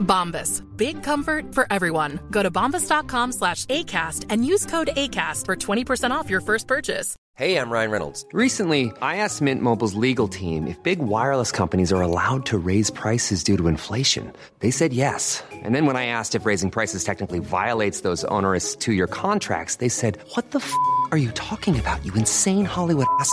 Bombas. Big comfort for everyone. Go to bombas.com slash ACAST and use code ACAST for 20% off your first purchase. Hey, I'm Ryan Reynolds. Recently, I asked Mint Mobile's legal team if big wireless companies are allowed to raise prices due to inflation. They said yes. And then when I asked if raising prices technically violates those onerous two year contracts, they said, What the f are you talking about, you insane Hollywood ass?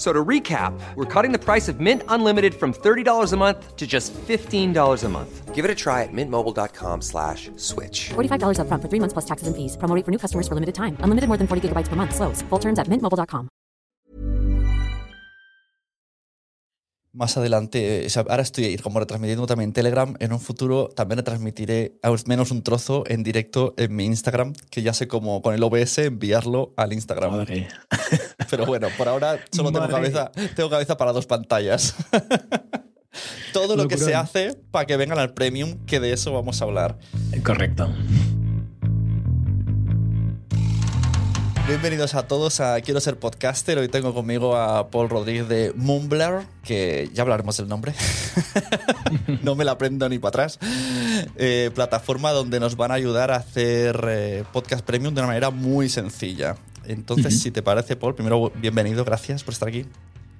So to recap, we're cutting the price of Mint Unlimited from $30 a month to just $15 a month. Give it a try at mintmobile.com slash switch. $45 upfront for three months plus taxes and fees. Promo rate for new customers for limited time. Unlimited more than 40 gigabytes per month. Slows. Full terms at mintmobile.com. Más adelante, sea, ahora estoy como retransmitiendo también en Telegram. En un futuro también retransmitiré al menos un trozo en directo en mi Instagram, que ya sé cómo con el OBS enviarlo al Instagram. Madre. Pero bueno, por ahora solo tengo cabeza, tengo cabeza para dos pantallas. Todo lo que se hace para que vengan al premium, que de eso vamos a hablar. Correcto. Bienvenidos a todos a Quiero ser podcaster. Hoy tengo conmigo a Paul Rodríguez de Mumbler, que ya hablaremos del nombre. no me la aprendo ni para atrás. Eh, plataforma donde nos van a ayudar a hacer eh, podcast premium de una manera muy sencilla. Entonces, si te parece, Paul, primero bienvenido, gracias por estar aquí.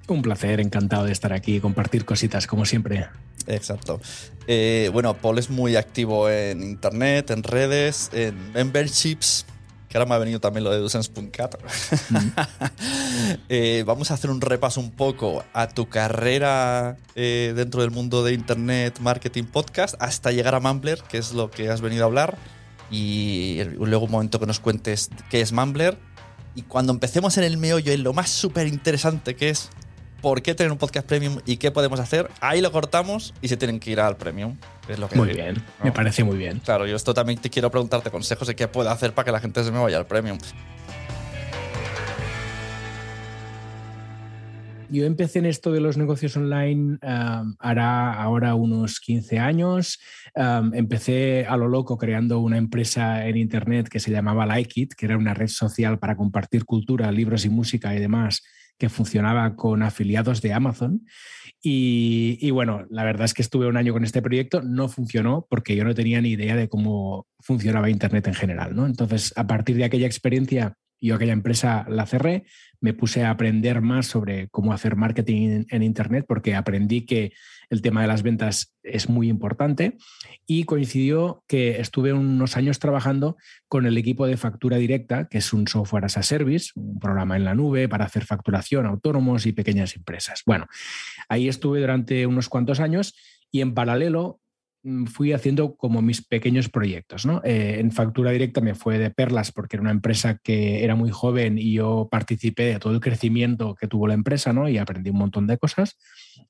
Un placer, encantado de estar aquí y compartir cositas como siempre. Exacto. Eh, bueno, Paul es muy activo en internet, en redes, en memberships, que ahora me ha venido también lo de Dusense.cat. Eh, vamos a hacer un repaso un poco a tu carrera eh, dentro del mundo de internet, marketing, podcast, hasta llegar a Mumbler, que es lo que has venido a hablar. Y luego un momento que nos cuentes qué es Mumbler. Y cuando empecemos en el meollo, en lo más súper interesante que es por qué tener un podcast premium y qué podemos hacer, ahí lo cortamos y se tienen que ir al premium. Es lo que Muy bien, me parece muy bien. Claro, yo esto también te quiero preguntarte consejos de qué puedo hacer para que la gente se me vaya al premium. Yo empecé en esto de los negocios online hará ahora unos 15 años. Empecé a lo loco creando una empresa en internet que se llamaba Like It, que era una red social para compartir cultura, libros y música y demás, que funcionaba con afiliados de Amazon. Y, y bueno, la verdad es que estuve un año con este proyecto, no funcionó porque yo no tenía ni idea de cómo funcionaba Internet en general. ¿no? Entonces, a partir de aquella experiencia, yo aquella empresa la cerré, me puse a aprender más sobre cómo hacer marketing en, Internet porque aprendí que el tema de las ventas es muy importante y coincidió que estuve unos años trabajando con el equipo de factura directa, que es un software as a service, un programa en la nube para hacer facturación autónomos y pequeñas empresas. Bueno, ahí estuve durante unos cuantos años y en paralelo fui haciendo como mis pequeños proyectos. ¿no? Eh, en factura directa me fue de perlas porque era una empresa que era muy joven y yo participé de todo el crecimiento que tuvo la empresa ¿no? y aprendí un montón de cosas.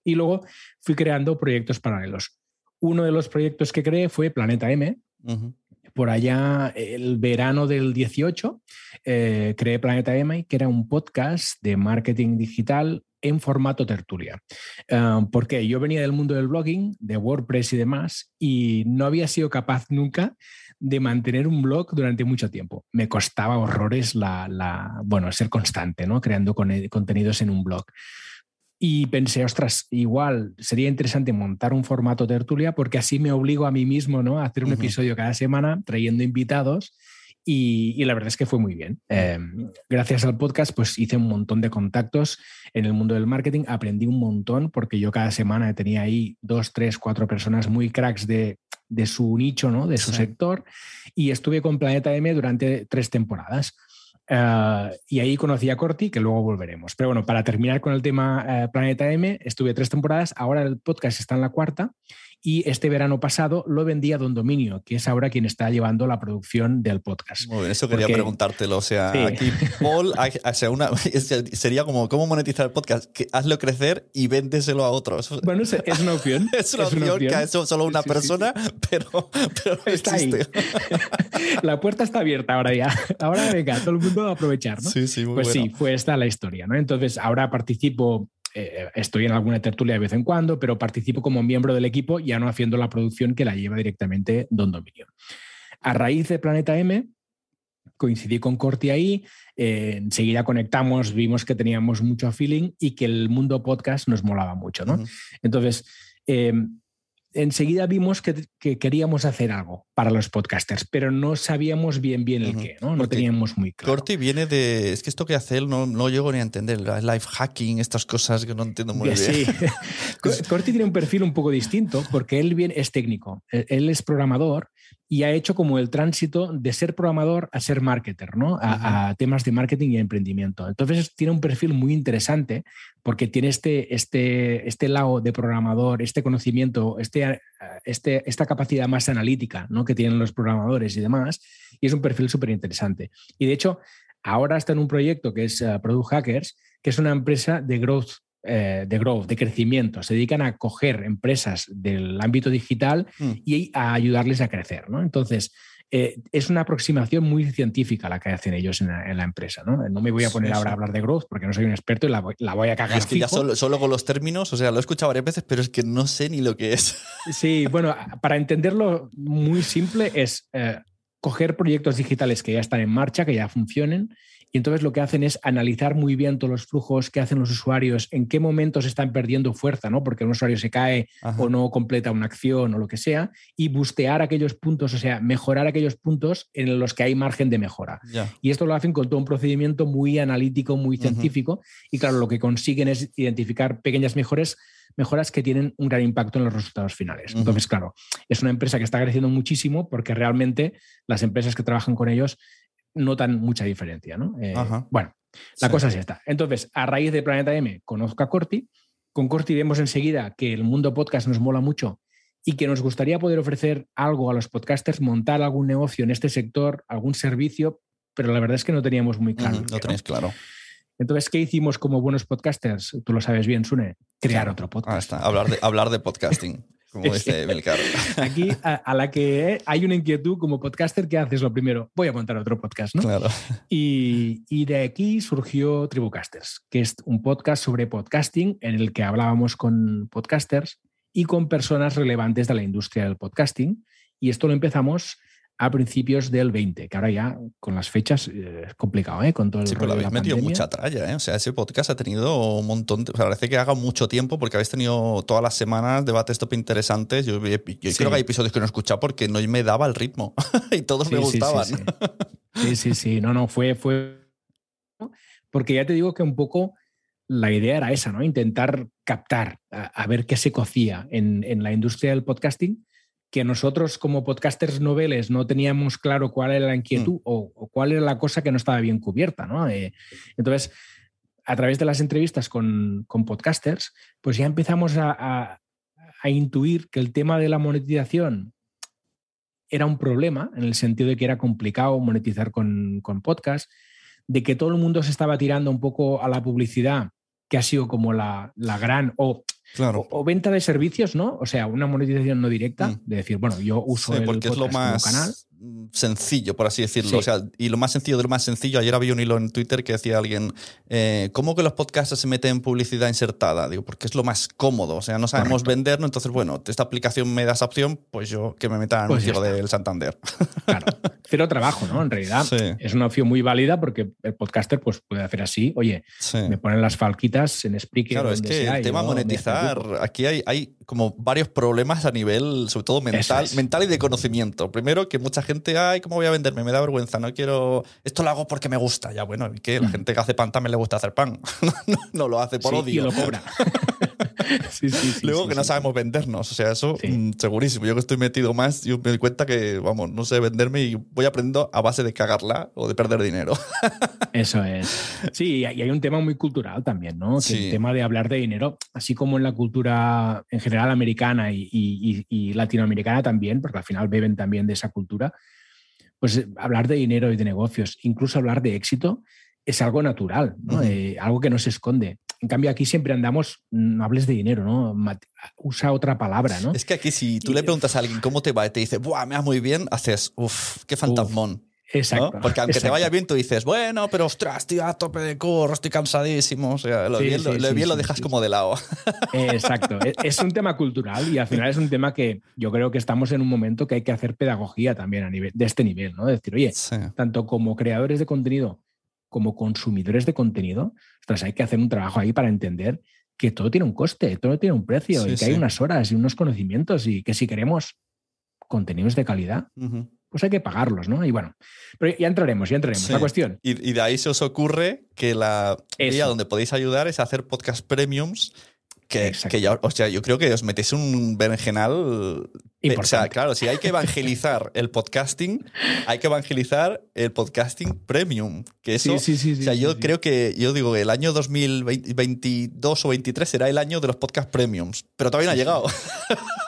Y luego fui creando proyectos paralelos. Uno de los proyectos que creé fue Planeta M. Por allá, el verano del 18, eh, creé Planeta M, que era un podcast de marketing digital en formato tertulia. Uh, porque yo venía del mundo del blogging, de WordPress y demás, y no había sido capaz nunca de mantener un blog durante mucho tiempo. Me costaba horrores la, bueno, ser constante, ¿no? Creando con, contenidos en un blog. Y pensé, ostras, igual sería interesante montar un formato tertulia porque así me obligo a mí mismo ¿no? a hacer un uh -huh. episodio cada semana trayendo invitados y, y, la verdad es que fue muy bien. Eh, gracias al podcast, pues hice un montón de contactos en el mundo del marketing, aprendí un montón porque yo cada semana tenía ahí dos, tres, cuatro personas muy cracks de, de su nicho, ¿no? de su sí. sector, y estuve con Planeta M durante tres temporadas. Y ahí conocí a Corti, que luego volveremos. Pero bueno, para terminar con el tema uh, Planeta M, estuve tres temporadas, ahora el podcast está en la cuarta y este verano pasado lo vendí a Don Dominio, que es ahora quien está llevando la producción del podcast. Muy bien, eso quería Porque, preguntártelo. O sea, sí. aquí Paul, o sea, una, sería como, ¿cómo monetizar el podcast? Que hazlo crecer y véndeselo a otros. Bueno, es, es una opción. es, una, es opción una, opción que ha hecho solo una sí, persona, sí, pero, pero está existe. ahí. la puerta está abierta ahora ya. Ahora venga, todo el mundo a aprovechar, ¿no? Sí, sí, muy Pues bueno. sí, fue esta la historia, ¿no? Entonces, ahora participo eh, estoy en alguna tertulia de vez en cuando, pero participo como miembro del equipo, ya no haciendo la producción que la lleva directamente Don Dominio. A raíz de Planeta M, coincidí con Corti ahí, eh, enseguida conectamos, vimos que teníamos mucho feeling y que el mundo podcast nos molaba mucho, ¿no? Uh -huh. Entonces, eh, enseguida vimos que, que, queríamos hacer algo para los podcasters, pero no sabíamos bien bien el uh -huh. qué, ¿no? No teníamos muy claro. Corti viene de. Es que esto que hace él no, no llego ni a entender. Life hacking, estas cosas que no entiendo muy bien. Sí. Corti tiene un perfil un poco distinto porque él bien es técnico. Él es programador y ha hecho como el tránsito de ser programador a ser marketer, ¿no? A, temas de marketing y emprendimiento. Entonces tiene un perfil muy interesante porque tiene este, este, este lado de programador, este conocimiento, este, este, esta capacidad más analítica ¿no? que tienen los programadores y demás. Y es un perfil súper interesante. Y de hecho, ahora está en un proyecto que es uh, Product Hackers, que es una empresa de growth eh, de growth, de crecimiento. Se dedican a coger empresas del ámbito digital mm. y a ayudarles a crecer. ¿no? Entonces, eh, es una aproximación muy científica la que hacen ellos en la, en la empresa. ¿no? no me voy a poner sí, ahora sí. a hablar de growth porque no soy un experto y la voy, la voy a cagar. Es que ya solo, solo, con los términos, o sea, lo he escuchado varias veces, pero es que no sé ni lo que es. Sí, bueno, para entenderlo muy simple es eh, coger proyectos digitales que ya están en marcha, que ya funcionen, y entonces lo que hacen es analizar muy bien todos los flujos que hacen los usuarios, en qué momentos están perdiendo fuerza, ¿no? Porque un usuario se cae Ajá. o no completa una acción o lo que sea, y bustear aquellos puntos, o sea, mejorar aquellos puntos en los que hay margen de mejora. Y esto lo hacen con todo un procedimiento muy analítico, muy científico, uh -huh. y claro, lo que consiguen es identificar pequeñas mejores mejoras que tienen un gran impacto en los resultados finales. Uh -huh. Entonces, claro, es una empresa que está creciendo muchísimo porque realmente las empresas que trabajan con ellos notan mucha diferencia. ¿no? Eh, bueno, la sí. cosa es esta. Entonces, a raíz de Planeta M, conozco a Corti. Con Corti vemos enseguida que el mundo podcast nos mola mucho y que nos gustaría poder ofrecer algo a los podcasters, montar algún negocio en este sector, algún servicio, pero la verdad es que no teníamos muy claro. No tenéis claro. Entonces, ¿qué hicimos como buenos podcasters? Tú lo sabes bien, Sune. Crear otro podcast. Ah, está. Hablar de, hablar de podcasting. como dice Belcar. Aquí, a, a, la que hay una inquietud como podcaster, ¿qué haces lo primero? Voy a montar otro podcast, ¿no? Claro. Y, y, de aquí surgió Tribucasters, que es un podcast sobre podcasting en el que hablábamos con podcasters y con personas relevantes de la industria del podcasting. Y esto lo empezamos a principios del 20, que ahora ya con las fechas eh, es complicado, ¿eh? Con todo el sí, pero lo habéis metido mucha tralla, ¿eh? O sea, ese podcast ha tenido un montón, de, o sea, parece que haga mucho tiempo porque habéis tenido todas las semanas debates top interesantes. Yo, yo sí. creo que hay episodios que no he escuchado porque no me daba el ritmo y todos sí, me gustaban. Sí, sí, sí, sí, no, no, fue, fue, porque ya te digo que un poco la idea era esa, ¿no? Intentar captar, a, a ver qué se cocía en, en la industria del podcasting que nosotros como podcasters noveles no teníamos claro cuál era la inquietud mm. o, o, cuál era la cosa que no estaba bien cubierta. ¿no? Eh, entonces, a través de las entrevistas con, con podcasters, pues ya empezamos a, a, a, intuir que el tema de la monetización era un problema, en el sentido de que era complicado monetizar con, con podcast, de que todo el mundo se estaba tirando un poco a la publicidad, que ha sido como la, la gran, o Claro. O, o, venta de servicios, ¿no? O sea, una monetización no directa, mm. de decir, bueno, yo uso sí, el porque es lo más canal. Sencillo, por así decirlo. Sí. O sea, y lo más sencillo de lo más sencillo, ayer había un hilo en Twitter que decía alguien, eh, ¿cómo que los podcasts se meten en publicidad insertada? Digo, porque es lo más cómodo. O sea, no sabemos Correcto. venderlo, entonces, bueno, esta aplicación me da esa opción, pues yo que me meta en pues el del Santander. Claro, cero trabajo, ¿no? En realidad sí. es una opción muy válida porque el podcaster pues, puede hacer así, oye, sí. me ponen las falquitas en Spreaker. Claro, es que sea, el tema monetizar, aquí hay, hay, como varios problemas a nivel, sobre todo mental, es. mental y de conocimiento. Primero, que mucha gente, ay, ¿cómo voy a venderme? Me da vergüenza, no quiero. Esto lo hago porque me gusta. Ya, bueno, ¿y qué? La Mm. gente que hace pan también le gusta hacer pan. no, lo hace por sí, odio. Y lo cobra. Sí, sí, sí, Luego que no sabemos vendernos, o sea, eso Sí. mm, segurísimo. Yo que estoy metido más, yo me doy cuenta que, vamos, no sé venderme y voy aprendiendo a base de cagarla o de perder dinero. Eso es. Sí, y hay un tema muy cultural también, ¿no? Que Sí. el tema de hablar de dinero, así como en la cultura en general americana y, y- y- y latinoamericana también, porque al final beben también de esa cultura, pues eh, hablar de dinero y de negocios, incluso hablar de éxito, es algo natural. Eh, algo que no se esconde. En cambio, aquí siempre andamos, no hables de dinero, ¿no? Usa otra palabra, ¿no? Es que aquí si tú le preguntas a alguien cómo te va y te dice, ¡buah, me va muy bien! Haces, ¡uff, qué fantasmón! ¿no? Exacto. Porque aunque te vaya bien, tú dices, bueno, pero ostras, estoy a tope de curro, estoy cansadísimo. O sea, lo Sí, bien, lo, sí, lo sí, bien lo sí, dejas como de lado. Exacto. E- Es un tema cultural y al final es un tema que yo creo que estamos en un momento que hay que hacer pedagogía también a nivel, de este nivel, ¿no? Decir, oye, tanto como creadores de contenido como consumidores de contenido, ostras, hay que hacer un trabajo ahí para entender que todo tiene un coste, todo tiene un precio Sí, y que sí. hay unas horas y unos conocimientos y que si queremos contenidos de calidad, pues hay que pagarlos, ¿no? Y bueno, pero ya entraremos, ya entraremos. Sí. La cuestión, Y, y de ahí se os ocurre que la vía donde podéis ayudar es hacer podcast premiums. Que ya, o sea, yo creo que os metéis un berenjenal. Eh, O sea, claro, si hay que evangelizar el podcasting, hay que evangelizar el podcasting premium. Que eso, Sí, sí, sí, o sea, yo creo que, yo digo, el año 2022 o 23 será el año de los podcast premiums, pero todavía no ha llegado.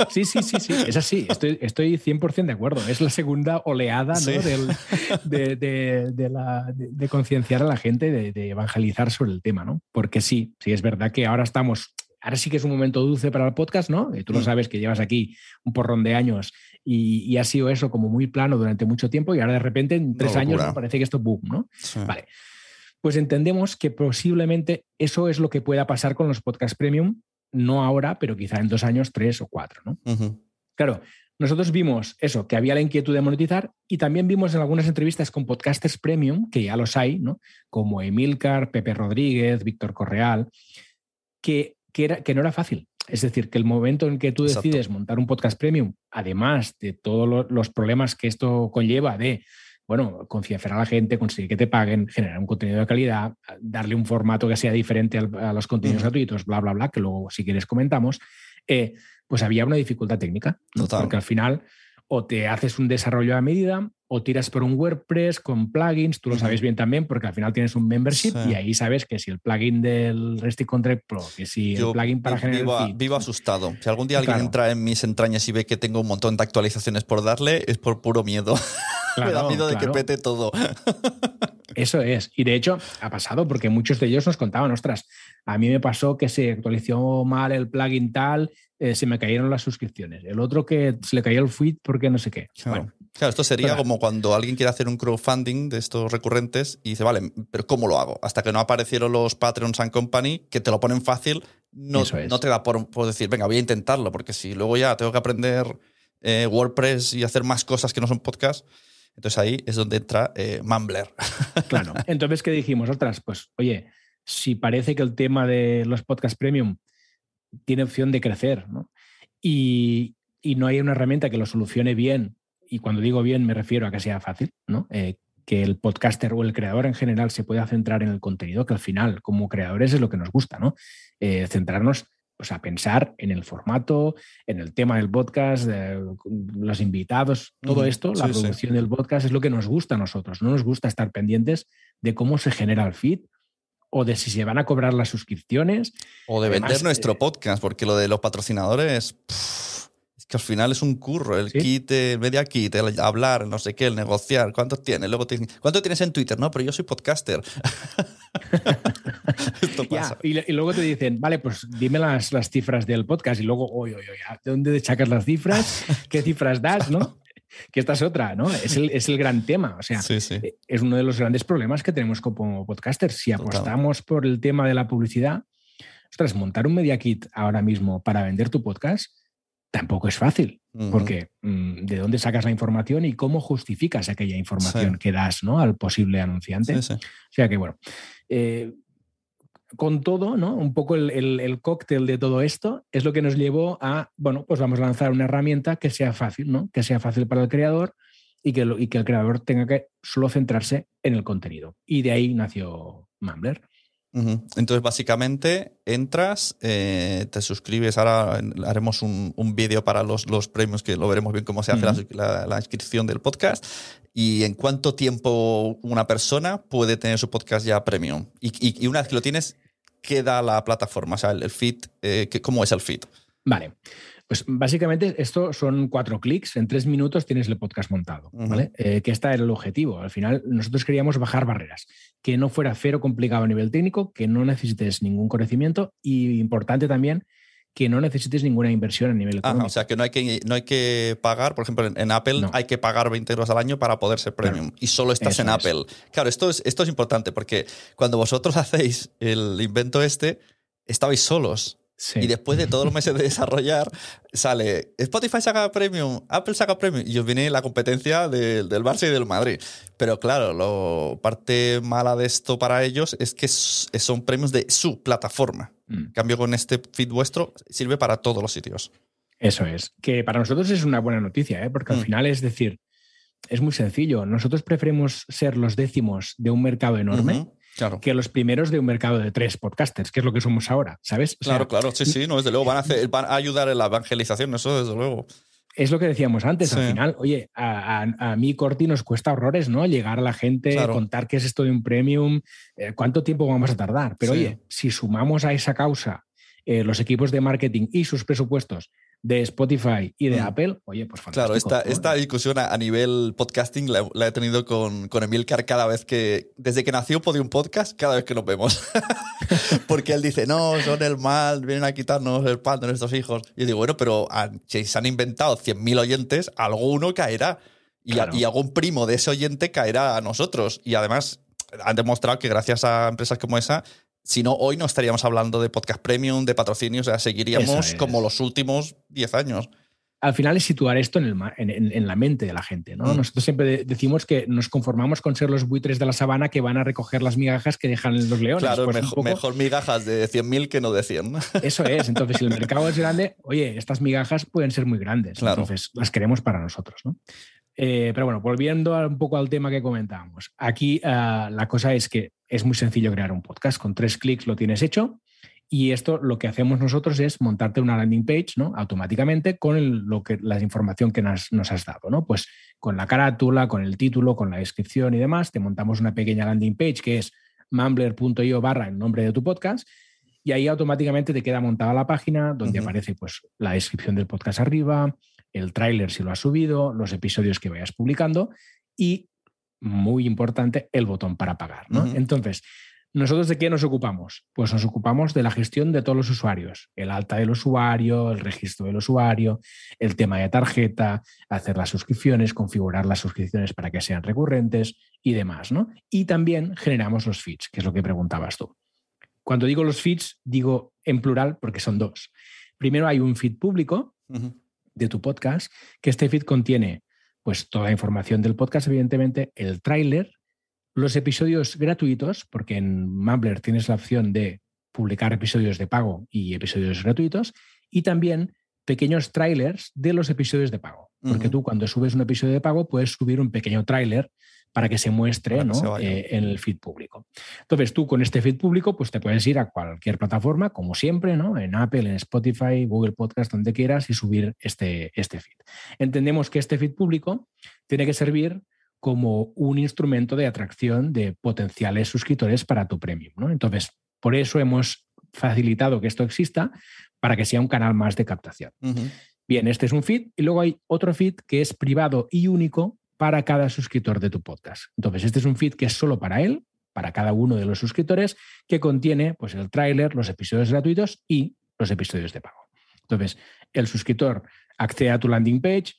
Sí, sí, sí, sí, es así, estoy, estoy 100% de acuerdo. Es la segunda oleada ¿no? Del- de, de- de la- de- concienciar a la gente, de, de evangelizar sobre el tema, ¿no? Porque sí, sí, es verdad que ahora estamos, ahora sí que es un momento dulce para el podcast, ¿no? Y tú lo Mm. sabes que llevas aquí un porrón de años y, y ha sido eso como muy plano durante mucho tiempo y ahora de repente en tres años parece que esto boom, ¿no? Sí. Vale. Pues entendemos que posiblemente eso es lo que pueda pasar con los podcast premium, no ahora, pero quizá en dos años, tres o cuatro, ¿no? Claro, nosotros vimos eso, que había la inquietud de monetizar y también vimos en algunas entrevistas con podcasters premium, que ya los hay, ¿no? Como Emilcar, Pepe Rodríguez, Víctor Correal, que, que, era, que no era fácil. Es decir, que el momento en que tú Exacto. decides montar un podcast premium, además de todos lo- los problemas que esto conlleva de, bueno, concienciar a la gente, conseguir que te paguen, generar un contenido de calidad, darle un formato que sea diferente al- a los contenidos gratuitos, bla, bla, bla, que luego si quieres comentamos, eh, pues había una dificultad técnica. Total. Porque al final o te haces un desarrollo a medida o tiras por un WordPress con plugins, tú lo sabes bien también porque al final tienes un membership Sí. y ahí sabes que si el plugin del Resty Contract Pro, que si Yo el plugin para generar vivo, vivo asustado. Si algún día alguien Claro. entra en mis entrañas y ve que tengo un montón de actualizaciones por darle, es por puro miedo. Me da Claro, miedo de claro. que pete todo. Eso es. Y de hecho, ha pasado porque muchos de ellos nos contaban, ostras, a mí me pasó que se actualizó mal el plugin tal, eh, se me cayeron las suscripciones. El otro que se le cayó el feed porque no sé qué. Claro. Bueno, Claro, esto sería Claro. como cuando alguien quiere hacer un crowdfunding de estos recurrentes y dice, vale, pero ¿cómo lo hago? Hasta que no aparecieron los Patreons and Company, que te lo ponen fácil, no, es. no te da por, por decir, venga, voy a intentarlo, porque si luego ya tengo que aprender eh, WordPress y hacer más cosas que no son podcast, entonces ahí es donde entra eh, Mumbler. Claro. Entonces, ¿qué dijimos? Otras, pues, oye, si parece que el tema de los podcast premium tiene opción de crecer, ¿no? Y, y no hay una herramienta que lo solucione bien, y cuando digo bien me refiero a que sea fácil, ¿no? Eh, que el podcaster o el creador en general se pueda centrar en el contenido, que al final, como creadores, es lo que nos gusta, ¿no? Eh, centrarnos pues, a pensar en el formato, en el tema del podcast, eh, los invitados, todo esto, la sí. producción del podcast es lo que nos gusta a nosotros. No nos gusta estar pendientes de cómo se genera el feed o de si se van a cobrar las suscripciones. O de Además, vender nuestro eh, podcast, porque lo de los patrocinadores, pff, es que al final es un curro. El ¿Sí? kit, el media kit, el hablar, no sé qué, el negociar. ¿Cuántos tienes? Luego te dicen, ¿cuánto tienes en Twitter? No, pero yo soy podcaster. Esto Ya, pasa. y, luego te dicen, vale, pues dime las, las cifras del podcast y luego, oye, oye, oye, ¿de dónde sacas las cifras? ¿Qué cifras das? ¿no? Que esta es otra, ¿no? Es el, es el gran tema. O sea, Sí, sí. es uno de los grandes problemas que tenemos como podcasters. Si Total. apostamos por el tema de la publicidad, ostras, montar un media kit ahora mismo para vender tu podcast tampoco es fácil, porque mm, ¿de dónde sacas la información y cómo justificas aquella información Sí. que das ¿no? al posible anunciante? O sea que, bueno, eh, con todo, ¿no? Un poco el, el- el cóctel de todo esto es lo que nos llevó a, bueno, pues vamos a lanzar una herramienta que sea fácil, ¿no? Que sea fácil para el creador y que, lo- y que el creador tenga que solo centrarse en el contenido. Y de ahí nació Mumbler. Entonces, básicamente, entras, eh, te suscribes. Ahora haremos un, un vídeo para los, los premios que lo veremos bien cómo se hace la, la- la inscripción del podcast. Y en cuánto tiempo una persona puede tener su podcast ya premium. Y, y- y una vez que lo tienes, ¿qué da la plataforma? O sea, el, el feed, eh, ¿qué- ¿cómo es el feed? Vale. Pues básicamente esto son cuatro clics, en tres minutos tienes el podcast montado. ¿vale? Eh, que este era el objetivo. Al final nosotros queríamos bajar barreras, que no fuera cero complicado a nivel técnico, que no necesites ningún conocimiento y importante también que no necesites ninguna inversión a nivel Ajá, económico. o sea, que no hay que, no hay que pagar, por ejemplo, en, en Apple No. hay que pagar 20 euros al año para poder ser Claro. premium. Y solo estás Eso en es. Apple. Claro, esto es, esto es importante porque cuando vosotros hacéis el invento este, estabais solos. Sí. Y después de todos los meses de desarrollar, sale Spotify saca premium, Apple saca premium, y os viene la competencia de- del Barça y del Madrid. Pero claro, la parte mala de esto para ellos es que son premios de su plataforma. Mm. En cambio, con este feed vuestro, sirve para todos los sitios. Eso es. Que para nosotros es una buena noticia, ¿eh? porque al Mm. final es decir, es muy sencillo. Nosotros preferimos ser los décimos de un mercado enorme Claro. que los primeros de un mercado de tres podcasters, que es lo que somos ahora, ¿sabes? O sea, Claro, claro, sí, sí, no, desde luego van a, hacer, van a ayudar en la evangelización, eso desde luego. Es lo que decíamos antes, Sí. al final, oye, a, a- a mí, Corti, nos cuesta horrores, ¿no? Llegar a la gente, Claro. contar qué es esto de un premium, eh, cuánto tiempo vamos a tardar. Pero Sí. oye, si sumamos a esa causa eh, los equipos de marketing y sus presupuestos de Spotify y de Mm. Apple, oye, pues fantástico. Claro, esta, esta discusión a, a nivel podcasting la, la he tenido con, con Emilcar cada vez que, desde que nació Podium Podcast, cada vez que nos vemos. Porque él dice, no, son el mal, vienen a quitarnos el pan de nuestros hijos. Y yo digo, bueno, pero si se han inventado 100.000 oyentes, alguno caerá. Y, a- Claro. y algún primo de ese oyente caerá a nosotros. Y además han demostrado que gracias a empresas como esa, si no, hoy no estaríamos hablando de podcast premium, de patrocinio, o sea, seguiríamos es. como los últimos 10 años. al final es situar esto en, el ma- en- en- en la mente de la gente. ¿no? Mm. Nosotros siempre de- decimos que nos conformamos con ser los buitres de la sabana que van a recoger las migajas que dejan los leones. Claro, Pues mejor, poco mejor migajas de 100.000 que no de 100. Eso es. Entonces, si el mercado es grande, oye, estas migajas pueden ser muy grandes. Claro. Entonces, las queremos para nosotros. ¿no? Eh, pero bueno, volviendo un poco al tema que comentábamos. Aquí ah, la cosa es que es muy sencillo crear un podcast. Con tres clics lo tienes hecho. Y esto lo que hacemos nosotros es montarte una landing page ¿no? automáticamente con el- lo que, la información que nos, nos has dado. ¿no? Pues con la carátula, con el título, con la descripción y demás, te montamos una pequeña landing page que es mumbler.io barra el nombre de tu podcast y ahí automáticamente te queda montada la página donde aparece pues, la descripción del podcast arriba, el tráiler si lo has subido, los episodios que vayas publicando y, muy importante, el botón para pagar. ¿no? Entonces, ¿nosotros de qué nos ocupamos? Pues nos ocupamos de la gestión de todos los usuarios, el alta del usuario, el registro del usuario, el tema de tarjeta, hacer las suscripciones, configurar las suscripciones para que sean recurrentes y demás. ¿no? Y también generamos los feeds, que es lo que preguntabas tú. Cuando digo los feeds, digo en plural porque son dos. Primero hay un feed público. De tu podcast, que este feed contiene pues toda la información del podcast, evidentemente, el tráiler, los episodios gratuitos, porque en Mumbler tienes la opción de publicar episodios de pago y episodios gratuitos, y también pequeños trailers de los episodios de pago. Porque tú cuando subes un episodio de pago puedes subir un pequeño tráiler para que se muestre que ¿no? se vaya. Eh, en el feed público. Entonces tú con este feed público pues te puedes ir a cualquier plataforma, como siempre, ¿no? en Apple, en Spotify, Google Podcast, donde quieras y subir este, este feed. Entendemos que este feed público tiene que servir como un instrumento de atracción de potenciales suscriptores para tu premium. ¿no? Entonces, por eso hemos facilitado que esto exista para que sea un canal más de captación. Bien, este es un feed y luego hay otro feed que es privado y único para cada suscriptor de tu podcast. Entonces, este es un feed que es solo para él, para cada uno de los suscriptores, que contiene pues, el tráiler, los episodios gratuitos y los episodios de pago. Entonces, el suscriptor accede a tu landing page,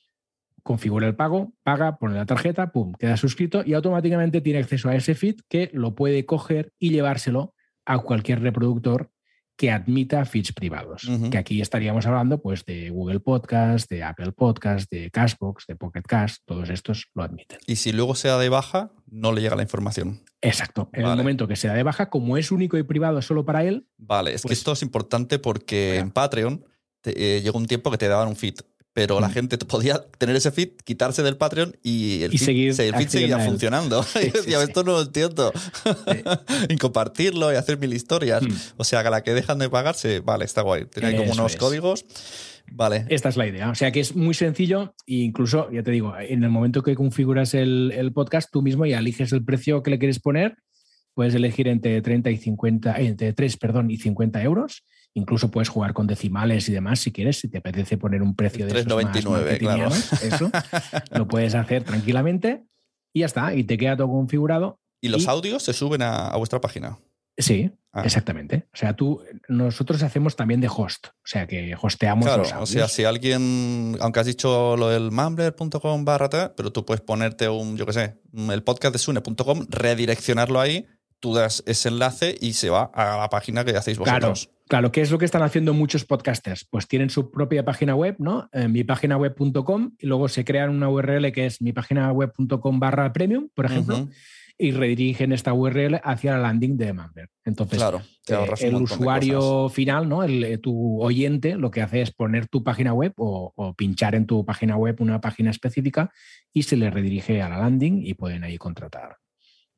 configura el pago, paga, pone la tarjeta, pum, queda suscrito y automáticamente tiene acceso a ese feed que lo puede coger y llevárselo a cualquier reproductor que admita feeds privados. Que aquí estaríamos hablando pues, de Google Podcast, de Apple Podcast, de Cashbox, de Pocket Cast, todos estos lo admiten. Y si luego se da de baja, no le llega la información. Exacto. En Vale. el momento que se da de baja, como es único y privado solo para él, Vale, es que Pues- esto es importante porque en Patreon te- eh, llegó un tiempo que te daban un feed pero la gente podía tener ese feed, quitarse del Patreon y el Y feed, seguir el feed seguía funcionando. Sí, y yo decía, sí. esto no lo entiendo. y compartirlo y hacer mil historias. Mm. O sea, que a la que dejan de pagarse, vale, está guay. Ahí como unos es. códigos. Vale. Esta es la idea. O sea que es muy sencillo e incluso, ya te digo, en el momento que configuras el, el podcast, tú mismo ya eliges el precio que le quieres poner. Puedes elegir entre 30 y 50, eh, entre 3, perdón, y 50 euros. Incluso puedes jugar con decimales y demás si quieres, si te apetece poner un precio de esos más 3,99, claro. Eso lo puedes hacer tranquilamente y ya está. Y te queda todo configurado. Y los Y- audios se suben a, a vuestra página. Sí, Ah. exactamente. O sea, tú, nosotros hacemos también de host. O sea, que hosteamos Claro, los o sea, si alguien, aunque has dicho lo del mumbler.com barra pero tú puedes ponerte un, yo qué sé, el podcast de sune.com, redireccionarlo ahí, tú das ese enlace y se va a la página que hacéis Claro, vosotros. Claro, ¿qué es lo que están haciendo muchos podcasters? Pues tienen su propia página web, ¿no? Eh, mipáginaweb.com y luego se crean una URL que es mipáginaweb.com barra premium, por ejemplo, y redirigen esta URL hacia la landing de Mumbler. Entonces, Claro, eh, el usuario final, ¿no? El, eh, tu oyente, lo que hace es poner tu página web o, o pinchar en tu página web una página específica y se le redirige a la landing y pueden ahí contratar.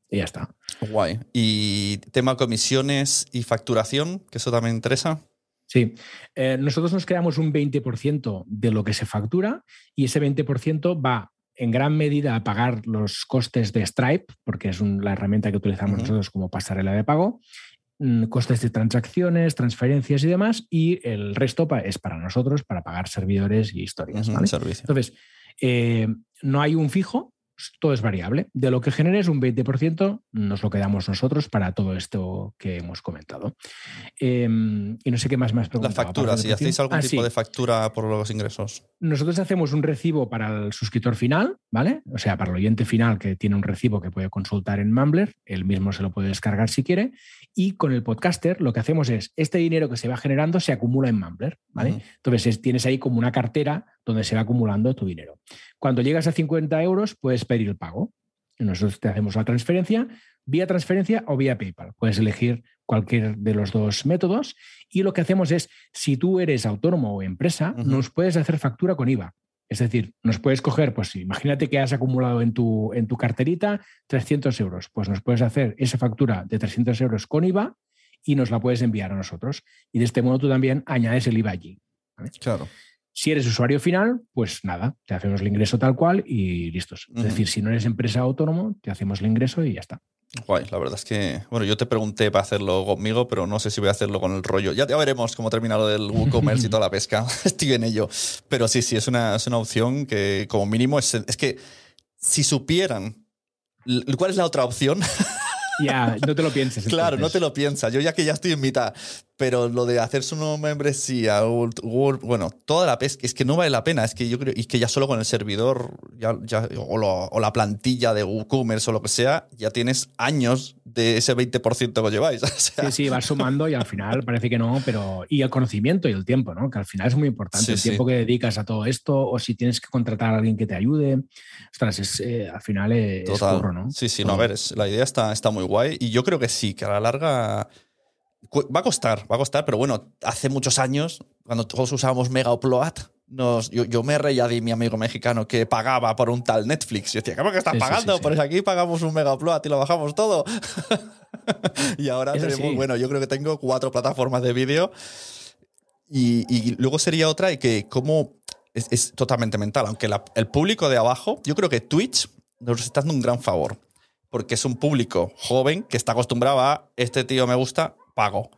Y ya está. Guay. Y tema comisiones y facturación, que eso también interesa. Sí, Eh, nosotros nos creamos un 20% de lo que se factura y ese 20% va en gran medida a pagar los costes de Stripe, porque es un- la herramienta que utilizamos nosotros como pasarela de pago, mm, costes de transacciones, transferencias y demás, y el resto pa- es para nosotros, para pagar servidores y historias. Ujú, ¿vale? servicio. Entonces, eh, no hay un fijo, todo es variable. De lo que generes, un 20% nos lo quedamos nosotros para todo esto que hemos comentado. Eh, y no sé qué más has La factura, si hacéis algún Ah, tipo sí. de factura por los ingresos. Nosotros hacemos un recibo para el suscriptor final, ¿vale? O sea, para el oyente final que tiene un recibo que puede consultar en Mumbler, él mismo se lo puede descargar si quiere. Y con el podcaster lo que hacemos es, este dinero que se va generando se acumula en Mumbler, ¿vale? Entonces es- tienes ahí como una cartera donde se va acumulando tu dinero. Cuando llegas a 50 euros puedes pedir el pago. Nosotros te hacemos la transferencia vía transferencia o vía PayPal. Puedes elegir cualquier de los dos métodos y lo que hacemos es, si tú eres autónomo o empresa, nos puedes hacer factura con IVA. Es decir, nos puedes coger, pues imagínate que has acumulado en tu, en tu carterita 300 euros, pues nos puedes hacer esa factura de 300 euros con IVA y nos la puedes enviar a nosotros. Y de este modo tú también añades el IVA allí. Claro. Si eres usuario final, pues nada, te hacemos el ingreso tal cual y listos. Es decir, si no eres empresa autónomo, te hacemos el ingreso y ya está. Guay, la verdad es que, bueno, yo te pregunté para hacerlo conmigo, pero no sé si voy a hacerlo con el rollo. Ya, ya veremos cómo termina lo del WooCommerce y toda la pesca. Estoy en ello. Pero sí, sí, es una, es una opción que como mínimo es, es que si supieran cuál es la otra opción, Ya, no te lo pienses. claro, no te lo piensas. Yo ya que ya estoy en mitad, pero lo de hacerse una membresía, bueno, toda la pesca, es que no vale la pena. Es que yo creo, y que ya solo con el servidor ya, ya- o, lo- o la plantilla de WooCommerce o lo que sea, ya tienes años de ese 20% que lleváis. O sea, Sí, sí, vas sumando y al final parece que no, pero. Y el conocimiento y el tiempo, ¿no? Que al final es muy importante Sí, el sí. tiempo que dedicas a todo esto, o si tienes que contratar a alguien que te ayude. Ostras, es, eh, al final es Total. curro, ¿no? Sí, sí, no, a ver, es- la idea está, está muy guay y yo creo que sí, que a la larga va a costar, va a costar, pero bueno, hace muchos años, cuando todos usábamos Mega Upload, nos, yo, yo me reía de mi amigo mexicano que pagaba por un tal Netflix. Yo decía, ¿cómo que estás Sí, pagando? sí, sí. Pues aquí pagamos un Mega Upload y lo bajamos todo. y ahora Es tenemos, bueno, yo creo que tengo cuatro plataformas de vídeo y, y luego sería otra y que como es, es totalmente mental, aunque la- el público de abajo, yo creo que Twitch nos está dando un gran favor, porque es un público joven que está acostumbrado a, este tío me gusta, pago.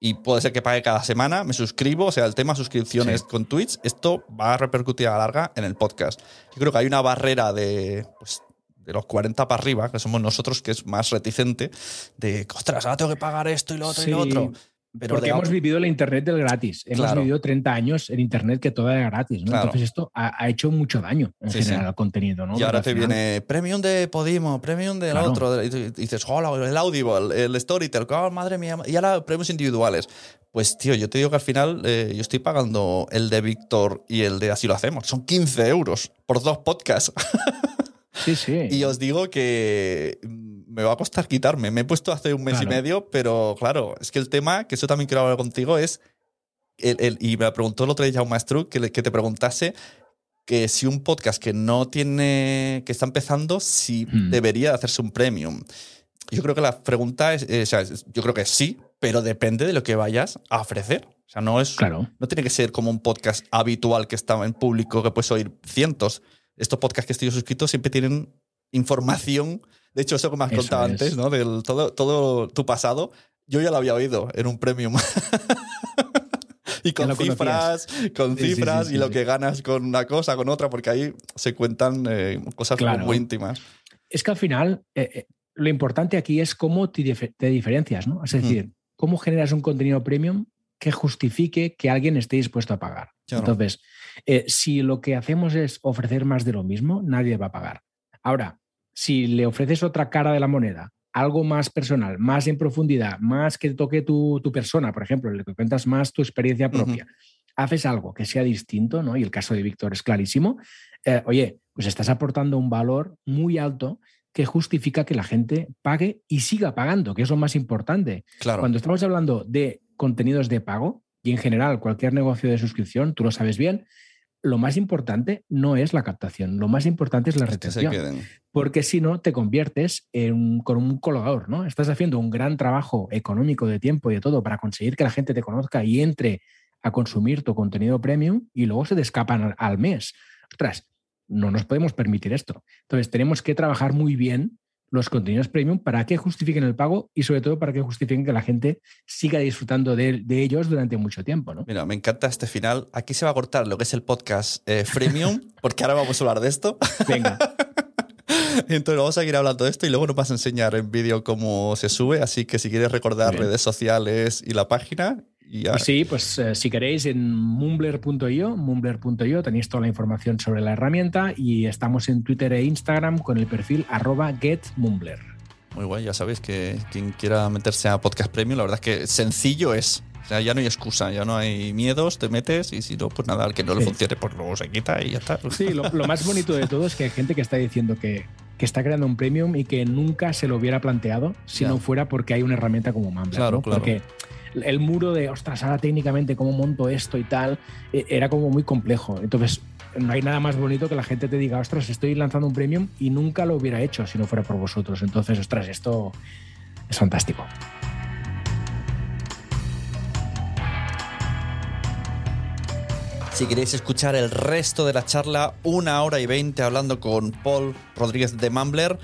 Y puede ser que pague cada semana, me suscribo, o sea, el tema suscripciones Sí. con Twitch, esto va a repercutir a la larga en el podcast. Yo creo que hay una barrera de, pues, de los 40 para arriba, que somos nosotros, que es más reticente, de, ostras, ahora tengo que pagar esto y lo otro y lo otro. Pero Porque hemos vivido la Internet del gratis. Hemos Claro. vivido 30 años en Internet que todo era gratis. ¿no? Claro. Entonces esto ha, ha hecho mucho daño en Sí, general sí. al contenido. ¿no? Y ahora te viene premium de Podimo, premium del Claro. otro. Y dices, hola, el Audible, el Storytel, oh, madre mía. Y ahora premios individuales. Pues, tío, yo te digo que al final eh, yo estoy pagando el de Víctor y el de Así lo hacemos. Son 15 euros por dos podcasts. Sí, sí. y os digo que mm, me va a costar quitarme. Me he puesto hace un mes y medio, pero claro, es que el tema, que eso también quiero hablar contigo, es. El, el- y me preguntó el otro día un maestro que, le- que te preguntase que si un podcast que no tiene, que está empezando, si Hmm. debería hacerse un premium. Yo creo que la pregunta es, eh, o sea, yo creo que sí, pero depende de lo que vayas a ofrecer. O sea, no es, Claro. no tiene que ser como un podcast habitual que está en público, que puedes oír cientos. Estos podcasts que estoy suscrito siempre tienen información. De hecho, eso que me has Eso contado es. antes, ¿no? Del todo, todo tu pasado, yo ya lo había oído en un premium. y con cifras, con Sí, sí, sí, cifras sí, y lo que ganas con una cosa, con otra, porque ahí se cuentan eh, cosas Claro. muy íntimas. Es que al final eh, eh, lo importante aquí es cómo te, dif- te diferencias, ¿no? Es decir, cómo generas un contenido premium que justifique que alguien esté dispuesto a pagar. Entonces, si lo que hacemos es ofrecer más de lo mismo, nadie va a pagar. Ahora, si le ofreces otra cara de la moneda, algo más personal, más en profundidad, más que toque tu, tu persona, por ejemplo, le cuentas más tu experiencia propia, haces algo que sea distinto, ¿no? Y el caso de Víctor es clarísimo. eh, oye, pues estás aportando un valor muy alto que justifica que la gente pague y siga pagando, que es lo más importante. Claro. Cuando estamos hablando de contenidos de pago y en general cualquier negocio de suscripción, tú lo sabes bien, lo más importante no es la captación, lo más importante es la retención. Porque si no, te conviertes en un- con un colgador, ¿no? Estás haciendo un gran trabajo económico de tiempo y de todo para conseguir que la gente te conozca y entre a consumir tu contenido premium y luego se te escapan al, al mes. Ostras, no nos podemos permitir esto. Entonces, tenemos que trabajar muy bien los contenidos premium para que justifiquen el pago y sobre todo para que justifiquen que la gente siga disfrutando de, de ellos durante mucho tiempo, ¿no? Mira, me encanta este final. Aquí se va a cortar lo que es el podcast eh, freemium, porque ahora vamos a hablar de esto. Venga, Entonces vamos a seguir hablando de esto y luego nos vas a enseñar en vídeo cómo se sube. Así que si quieres recordar bien. redes sociales y la página. Ya- Pues sí, pues eh, si queréis en mumbler.io, mumbler.io tenéis toda la información sobre la herramienta y estamos en Twitter e Instagram con el perfil arroba getmumbler. Muy guay, ya sabéis que quien quiera meterse a Podcast Premium, la verdad es que sencillo es. O sea, ya no hay excusa, ya no hay miedos, te metes y si no, pues nada, al que no le Sí. funcione, pues luego se quita y ya está. Sí, lo, lo más bonito de todo es que hay gente que está diciendo que, que está creando un premium y que nunca se lo hubiera planteado si Ya. no fuera porque hay una herramienta como Mumbler. Claro, ¿no? claro. Porque el muro de, ostras, ahora técnicamente cómo monto esto y tal, eh, era como muy complejo. Entonces, no hay nada más bonito que la gente te diga, ostras, estoy lanzando un premium y nunca lo hubiera hecho si no fuera por vosotros. Entonces, ostras, esto es fantástico. Si queréis escuchar el resto de la charla, una hora y veinte hablando con Paul Rodríguez de Mumbler,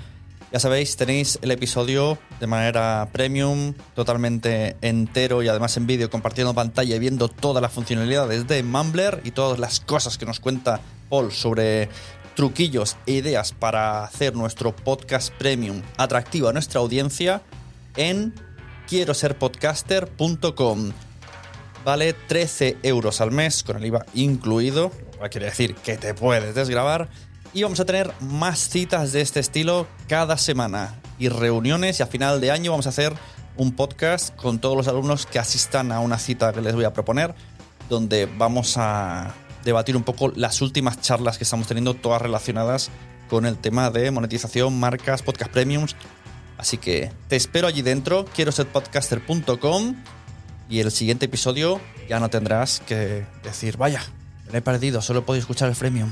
ya sabéis, tenéis el episodio de manera premium, totalmente entero y además en vídeo, compartiendo pantalla y viendo todas las funcionalidades de Mumbler y todas las cosas que nos cuenta Paul sobre truquillos e ideas para hacer nuestro podcast premium atractivo a nuestra audiencia en quiero ser podcaster.com. Vale 13 euros al mes con el IVA incluido. Quiere decir que te puedes desgrabar. Y vamos a tener más citas de este estilo cada semana. Y reuniones y a final de año vamos a hacer un podcast con todos los alumnos que asistan a una cita que les voy a proponer. Donde vamos a debatir un poco las últimas charlas que estamos teniendo, todas relacionadas con el tema de monetización, marcas, podcast premiums. Así que te espero allí dentro. Quiero ser podcaster.com. Y el siguiente episodio ya no tendrás que decir, vaya, me he perdido, solo puedo escuchar el freemium.